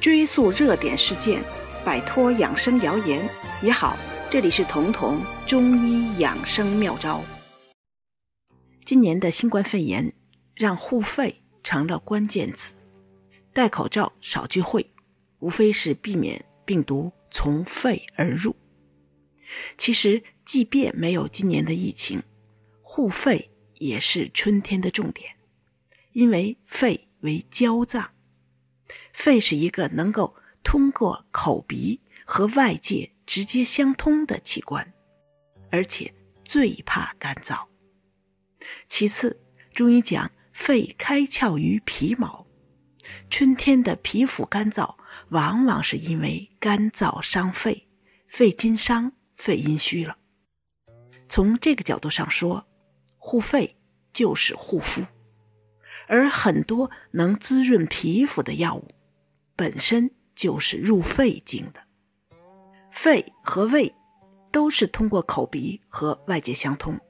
追溯热点事件，摆脱养生谣言也好。这里是彤彤中医养生妙招。今年的新冠肺炎让护肺成了关键词，戴口罩、少聚会，无非是避免病毒从肺而入。其实，即便没有今年的疫情，护肺也是春天的重点，因为肺为娇脏。肺是一个能够通过口鼻和外界直接相通的器官，而且最怕干燥。其次，中医讲肺开窍于皮毛，春天的皮肤干燥，往往是因为干燥伤肺，肺经伤，肺阴虚了。从这个角度上说，护肺就是护肤，而很多能滋润皮肤的药物。本身就是入肺经的，肺和胃都是通过口鼻和外界相通。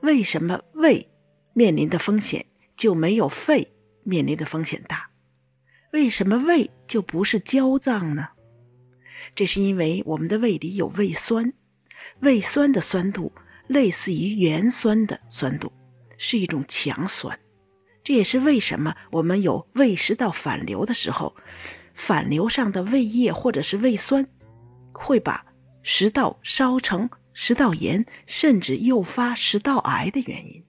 为什么胃面临的风险就没有肺面临的风险大？为什么胃就不是焦脏呢？这是因为我们的胃里有胃酸，胃酸的酸度类似于盐酸的酸度，是一种强酸。这也是为什么我们有胃食道反流的时候，反流上的胃液或者是胃酸，会把食道烧成食道炎，甚至诱发食道癌的原因。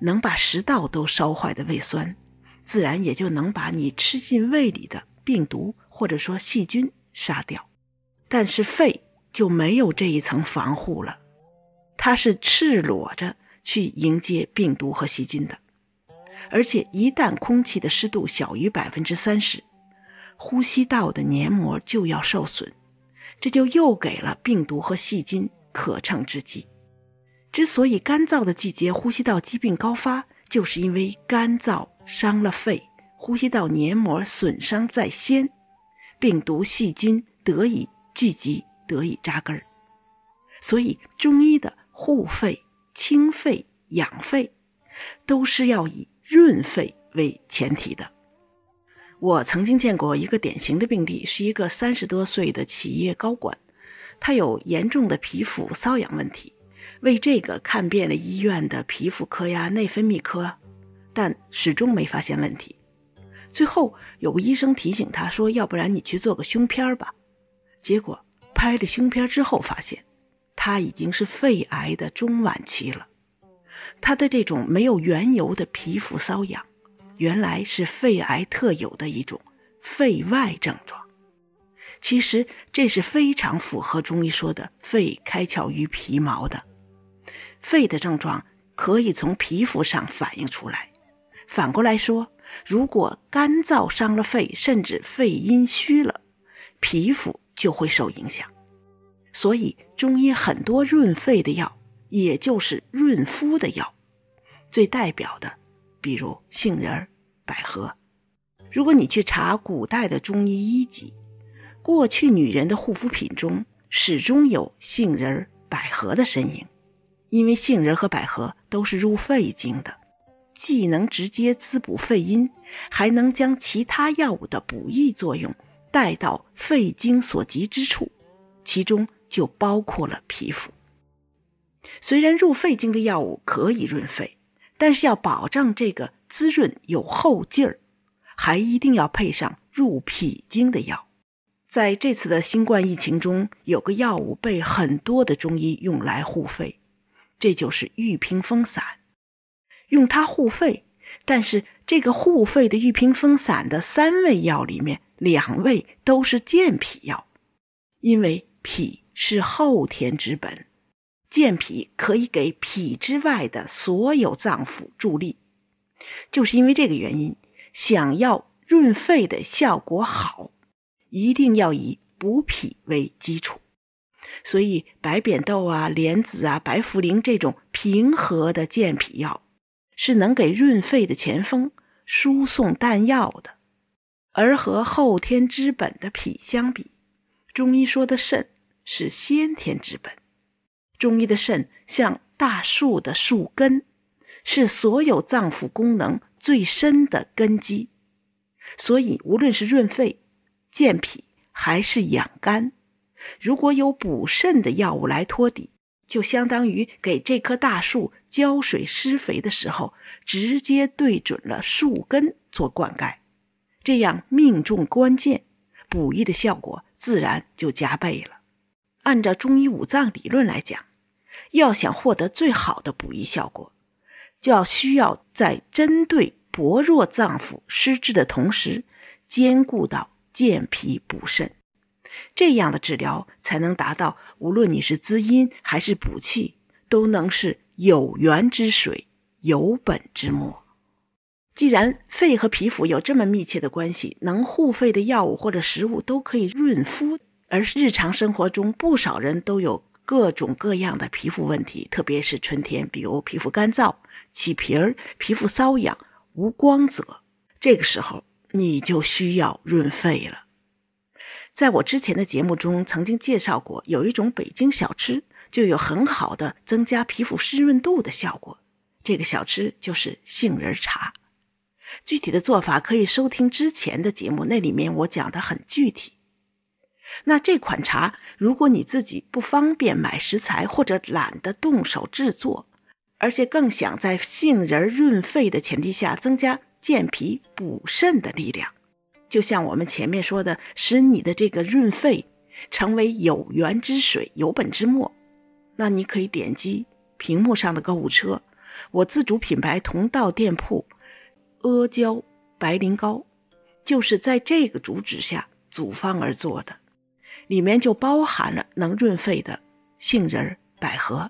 能把食道都烧坏的胃酸，自然也就能把你吃进胃里的病毒或者说细菌杀掉。但是肺就没有这一层防护了，它是赤裸着去迎接病毒和细菌的。而且，一旦空气的湿度小于百分之三十，呼吸道的黏膜就要受损，这就又给了病毒和细菌可乘之机。之所以干燥的季节呼吸道疾病高发，就是因为干燥伤了肺，呼吸道黏膜损伤在先，病毒细菌得以聚集，得以扎根儿。所以，中医的护肺、清肺、养肺，都是要以。润肺为前提的。我曾经见过一个典型的病例，是一个三十多岁的企业高管，他有严重的皮肤瘙痒问题，为这个看遍了医院的皮肤科呀、内分泌科，但始终没发现问题。最后有个医生提醒他说：“要不然你去做个胸片吧。”结果拍了胸片之后，发现他已经是肺癌的中晚期了。他的这种没有缘由的皮肤瘙痒，原来是肺癌特有的一种肺外症状。其实这是非常符合中医说的“肺开窍于皮毛”的。肺的症状可以从皮肤上反映出来。反过来说，如果干燥伤了肺，甚至肺阴虚了，皮肤就会受影响。所以中医很多润肺的药。也就是润肤的药，最代表的，比如杏仁、百合。如果你去查古代的中医医籍，过去女人的护肤品中始终有杏仁、百合的身影，因为杏仁和百合都是入肺经的，既能直接滋补肺阴，还能将其他药物的补益作用带到肺经所及之处，其中就包括了皮肤。虽然入肺经的药物可以润肺，但是要保证这个滋润有后劲儿，还一定要配上入脾经的药。在这次的新冠疫情中，有个药物被很多的中医用来护肺，这就是玉屏风散。用它护肺，但是这个护肺的玉屏风散的三味药里面，两味都是健脾药，因为脾是后天之本。健脾可以给脾之外的所有脏腑助力，就是因为这个原因，想要润肺的效果好，一定要以补脾为基础。所以，白扁豆啊、莲子啊、白茯苓这种平和的健脾药，是能给润肺的前锋输送弹药的。而和后天之本的脾相比，中医说的肾是先天之本。中医的肾像大树的树根，是所有脏腑功能最深的根基，所以无论是润肺健脾还是养肝。如果有补肾的药物来托底，就相当于给这棵大树浇水施肥的时候，直接对准了树根做灌溉，这样命中关键，补益的效果自然就加倍了。按照中医五脏理论来讲，要想获得最好的补益效果，就要需要在针对薄弱脏腑失治的同时，兼顾到健脾补肾。这样的治疗才能达到，无论你是滋阴还是补气，都能是有源之水，有本之末。既然肺和皮肤有这么密切的关系，能护肺的药物或者食物都可以润肤。而日常生活中，不少人都有各种各样的皮肤问题，特别是春天，比如皮肤干燥、起皮儿、皮肤瘙痒、无光泽，这个时候你就需要润肺了。在我之前的节目中曾经介绍过，有一种北京小吃就有很好的增加皮肤湿润度的效果。这个小吃就是杏仁茶。具体的做法可以收听之前的节目，那里面我讲的很具体。那这款茶，如果你自己不方便买食材或者懒得动手制作，而且更想在杏仁润肺的前提下增加健脾补肾的力量。就像我们前面说的，使你的这个润肺成为有源之水、有本之末，那你可以点击屏幕上的购物车，我自主品牌同道店铺阿胶白灵膏，就是在这个主旨下组方而做的，里面就包含了能润肺的杏仁、百合，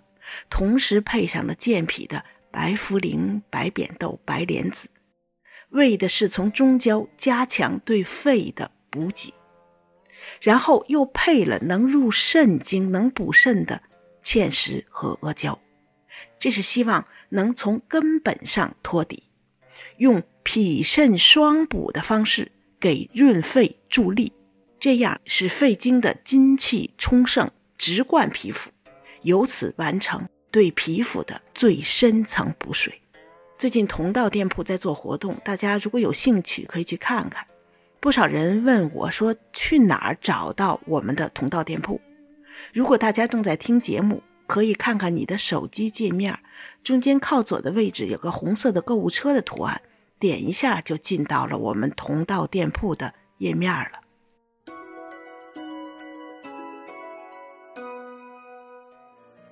同时配上了健脾的白茯苓、白扁豆、白莲子。为的是从中焦加强对肺的补给，然后又配了能入肾经、能补肾的芡实和阿胶，这是希望能从根本上托底，用脾肾双补的方式给润肺助力，这样使肺经的精气充盛，直灌皮肤，由此完成对皮肤的最深层补水。最近同道店铺在做活动，大家如果有兴趣可以去看看。不少人问我说去哪儿找到我们的同道店铺？如果大家正在听节目，可以看看你的手机界面，中间靠左的位置有个红色的购物车的图案，点一下就进到了我们同道店铺的页面了。